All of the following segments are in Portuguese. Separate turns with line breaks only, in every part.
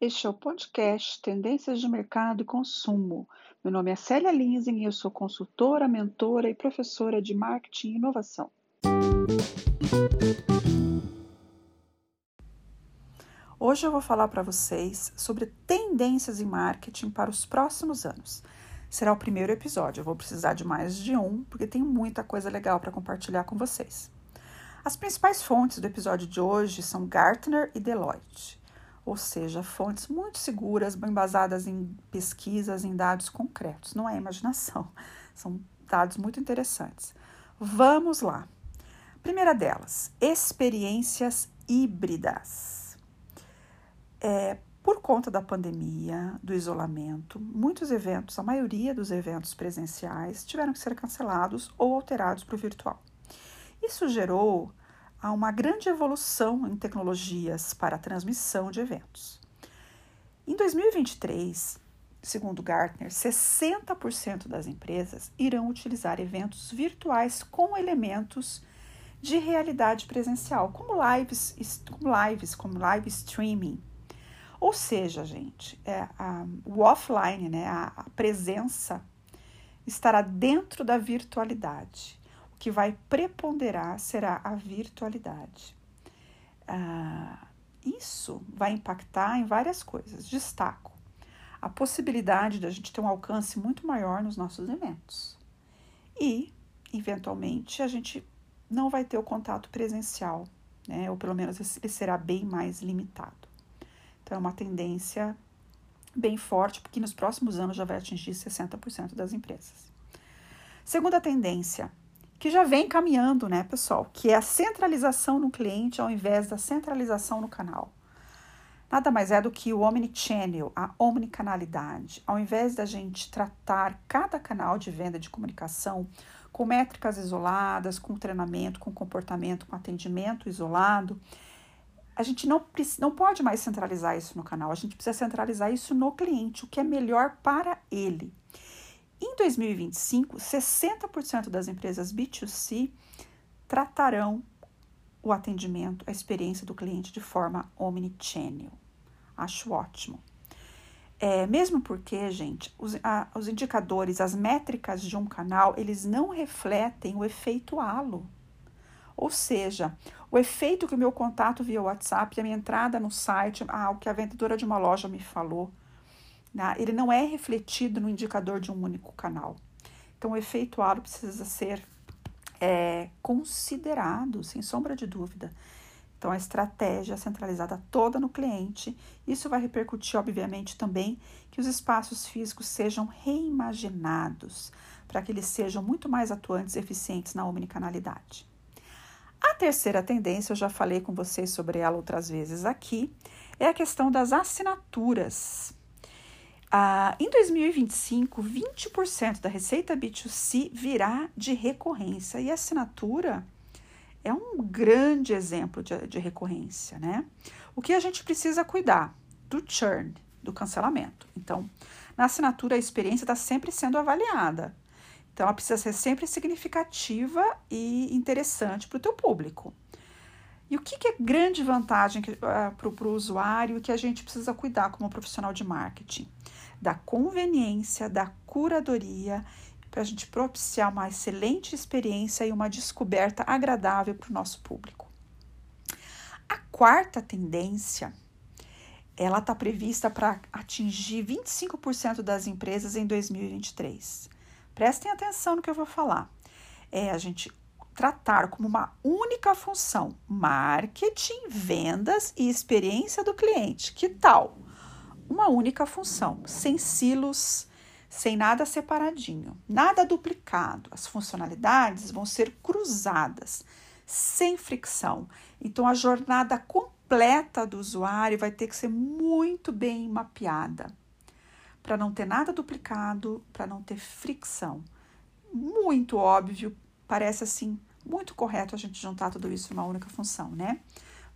Este é o podcast Tendências de Mercado e Consumo. Meu nome é Célia Linsing e eu sou consultora, mentora e professora de marketing e inovação. Hoje eu vou falar para vocês sobre tendências em marketing para os próximos anos. Será o primeiro episódio, eu vou precisar de mais de um, porque tem muita coisa legal para compartilhar com vocês. As principais fontes do episódio de hoje são Gartner e Deloitte, ou seja, fontes muito seguras, bem basadas em pesquisas, em dados concretos, não é imaginação, são dados muito interessantes. Vamos lá. Primeira delas, experiências híbridas. É, por conta da pandemia, do isolamento, muitos eventos, a maioria dos eventos presenciais, tiveram que ser cancelados ou alterados para o virtual. Isso gerou uma grande evolução em tecnologias para a transmissão de eventos. Em 2023, segundo Gartner, 60% das empresas irão utilizar eventos virtuais com elementos de realidade presencial, como lives, como lives, como live streaming, ou seja, gente, é, a, o offline, né, a, a presença, estará dentro da virtualidade. Que vai preponderar será a virtualidade. Ah, isso vai impactar em várias coisas. Destaco a possibilidade de a gente ter um alcance muito maior nos nossos eventos. E, eventualmente, a gente não vai ter o contato presencial, né? ou pelo menos ele será bem mais limitado. Então, é uma tendência bem forte, porque nos próximos anos já vai atingir 60% das empresas. Segunda tendência, que já vem caminhando, né, pessoal, que é a centralização no cliente ao invés da centralização no canal. Nada mais é do que o omnichannel, a omnicanalidade. Ao invés da gente tratar cada canal de venda de comunicação com métricas isoladas, com treinamento, com comportamento, com atendimento isolado, a gente não, não pode mais centralizar isso no canal, a gente precisa centralizar isso no cliente, o que é melhor para ele. Em 2025, 60% das empresas B2C tratarão o atendimento, a experiência do cliente de forma omnichannel. Acho ótimo. É, mesmo porque, gente, os, a, os indicadores, as métricas de um canal, eles não refletem o efeito halo. Ou seja, o efeito que o meu contato via WhatsApp, a minha entrada no site, ah, o que a vendedora de uma loja me falou, né, ele não é refletido no indicador de um único canal. Então, o efeito halo precisa ser é, considerado, sem sombra de dúvida. Então, a estratégia centralizada toda no cliente, isso vai repercutir, obviamente, também que os espaços físicos sejam reimaginados para que eles sejam muito mais atuantes e eficientes na omnicanalidade. A terceira tendência, eu já falei com vocês sobre ela outras vezes aqui, é a questão das assinaturas. Ah, em 2025, 20% da receita B2C virá de recorrência e a assinatura é um grande exemplo de, de recorrência, né? O que a gente precisa cuidar? Do churn, do cancelamento. Então, na assinatura, a experiência está sempre sendo avaliada. Então, ela precisa ser sempre significativa e interessante para o teu público. E o que, que é grande vantagem uh, ah, para o usuário que a gente precisa cuidar como profissional de marketing? Da conveniência, da curadoria, para a gente propiciar uma excelente experiência e uma descoberta agradável para o nosso público. A quarta tendência, ela está prevista para atingir 25% das empresas em 2023. Prestem atenção no que eu vou falar. É a gente tratar como uma única função marketing, vendas e experiência do cliente. Que tal? Uma única função, sem silos, sem nada separadinho, nada duplicado. As funcionalidades vão ser cruzadas, sem fricção. Então a jornada completa do usuário vai ter que ser muito bem mapeada para não ter nada duplicado, para não ter fricção. Muito óbvio, parece assim, muito correto a gente juntar tudo isso numa única função, né?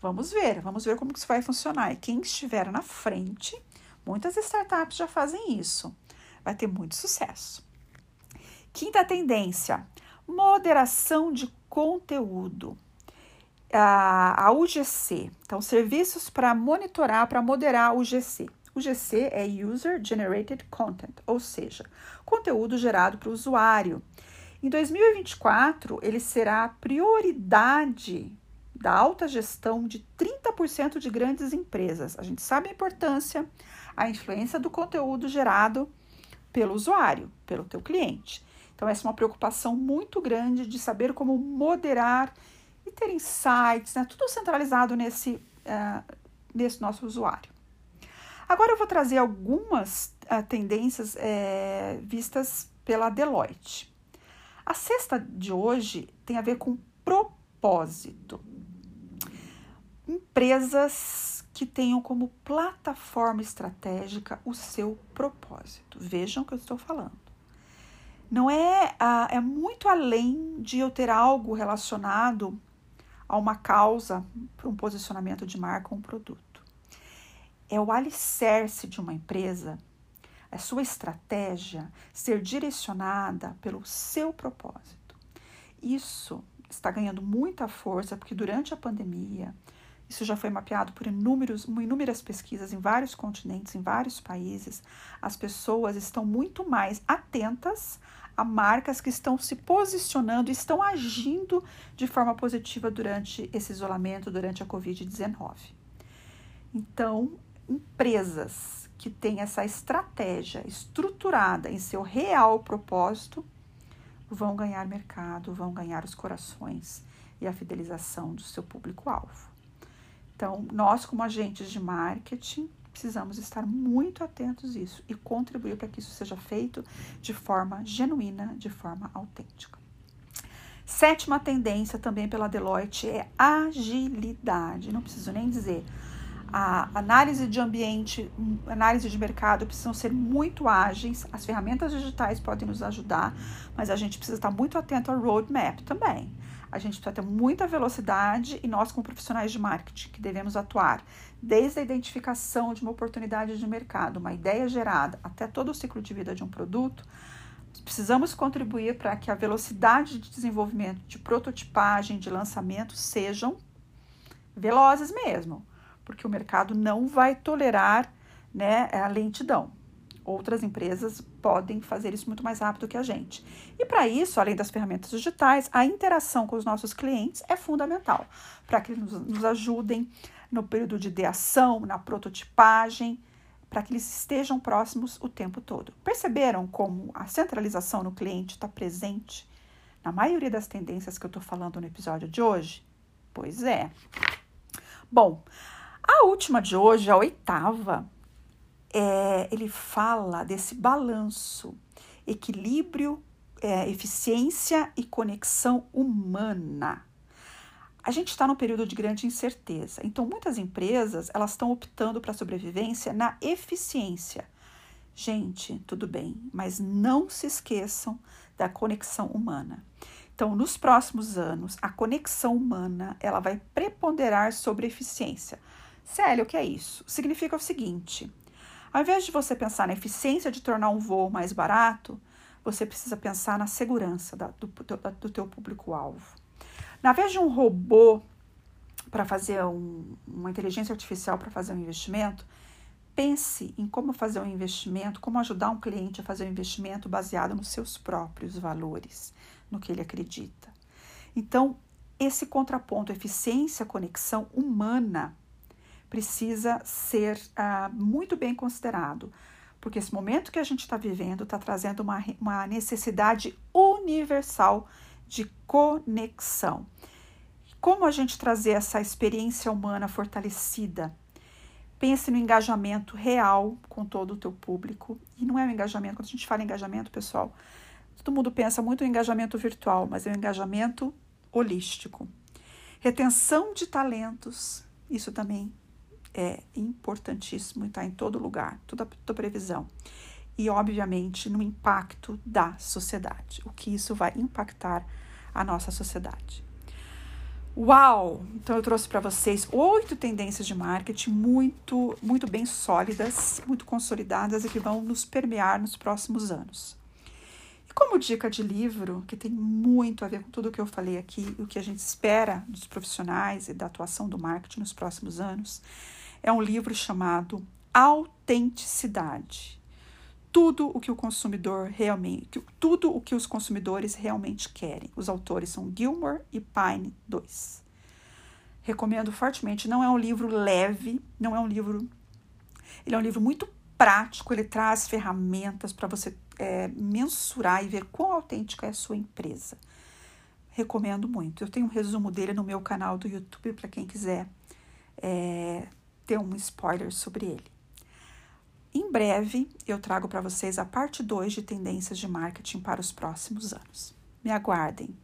Vamos ver, vamos ver como isso vai funcionar. E quem estiver na frente, muitas startups já fazem isso. Vai ter muito sucesso. Quinta tendência: moderação de conteúdo. a, a UGC. Então, serviços para monitorar, para moderar o UGC. O GC é User Generated Content, ou seja, conteúdo gerado para o usuário. Em 2024, ele será prioridade da alta gestão de 30% de grandes empresas. A gente sabe a importância, a influência do conteúdo gerado pelo usuário, pelo teu cliente. Então, essa é uma preocupação muito grande de saber como moderar e ter insights, né? tudo centralizado nesse, uh, nesse nosso usuário. Agora eu vou trazer algumas uh, tendências é, vistas pela Deloitte. A sexta de hoje tem a ver com propósito. Empresas que tenham como plataforma estratégica o seu propósito. Vejam o que eu estou falando. Não é, é muito além de eu ter algo relacionado a uma causa, para um posicionamento de marca ou um produto é o alicerce de uma empresa, a sua estratégia ser direcionada pelo seu propósito. Isso está ganhando muita força porque durante a pandemia, isso já foi mapeado por inúmeros, inúmeras pesquisas em vários continentes, em vários países. As pessoas estão muito mais atentas a marcas que estão se posicionando, estão agindo de forma positiva durante esse isolamento, durante a Covid-19. Então, empresas que têm essa estratégia estruturada em seu real propósito vão ganhar mercado, vão ganhar os corações e a fidelização do seu público-alvo. Então, nós, como agentes de marketing, precisamos estar muito atentos a isso e contribuir para que isso seja feito de forma genuína, de forma autêntica. Sétima tendência também pela Deloitte é agilidade. Não preciso nem dizer a análise de ambiente, análise de mercado precisam ser muito ágeis. As ferramentas digitais podem nos ajudar, mas a gente precisa estar muito atento ao roadmap também. A gente precisa ter muita velocidade e nós, como profissionais de marketing, que devemos atuar desde a identificação de uma oportunidade de mercado, uma ideia gerada, até todo o ciclo de vida de um produto, precisamos contribuir para que a velocidade de desenvolvimento, de prototipagem, de lançamento sejam velozes mesmo porque o mercado não vai tolerar né, a lentidão. Outras empresas podem fazer isso muito mais rápido que a gente. E para isso, além das ferramentas digitais, a interação com os nossos clientes é fundamental para que eles nos ajudem no período de ideação, na prototipagem, para que eles estejam próximos o tempo todo. Perceberam como a centralização no cliente está presente na maioria das tendências que eu estou falando no episódio de hoje? Pois é. Bom, a última de hoje, a oitava, é, ele fala desse balanço, equilíbrio, é, eficiência e conexão humana. A gente está num período de grande incerteza, então muitas empresas elas estão optando para sobrevivência na eficiência. Gente, tudo bem, mas não se esqueçam da conexão humana. Então, nos próximos anos, a conexão humana ela vai preponderar sobre eficiência. Célia, o que é isso? Significa o seguinte: ao invés de você pensar na eficiência de tornar um voo mais barato, você precisa pensar na segurança da, do, do teu público-alvo. Na vez de um robô para fazer um, uma inteligência artificial para fazer um investimento, pense em como fazer um investimento, como ajudar um cliente a fazer um investimento baseado nos seus próprios valores, no que ele acredita. Então, esse contraponto eficiência, conexão humana precisa ser uh, muito bem considerado, porque esse momento que a gente está vivendo está trazendo uma, uma necessidade universal de conexão. Como a gente trazer essa experiência humana fortalecida? Pense no engajamento real com todo o teu público. E não é um engajamento, quando a gente fala em engajamento, pessoal, todo mundo pensa muito em engajamento virtual, mas é um engajamento holístico. Retenção de talentos, isso também é importantíssimo e está em todo lugar, toda, toda previsão. E, obviamente, no impacto da sociedade, o que isso vai impactar a nossa sociedade. Uau! Então eu trouxe para vocês oito tendências de marketing muito, muito bem sólidas, muito consolidadas e que vão nos permear nos próximos anos. E como dica de livro, que tem muito a ver com tudo o que eu falei aqui, o que a gente espera dos profissionais e da atuação do marketing nos próximos anos, é um livro chamado Autenticidade. Tudo o que o consumidor realmente, tudo o que os consumidores realmente querem. Os autores são Gilmore e Pine 2. Recomendo fortemente. Não é um livro leve, não é um livro. Ele é um livro muito prático, ele traz ferramentas para você é, mensurar e ver quão autêntica é a sua empresa. Recomendo muito. Eu tenho um resumo dele no meu canal do YouTube para quem quiser é, um spoiler sobre ele. Em breve eu trago para vocês a parte 2 de tendências de marketing para os próximos anos. Me aguardem!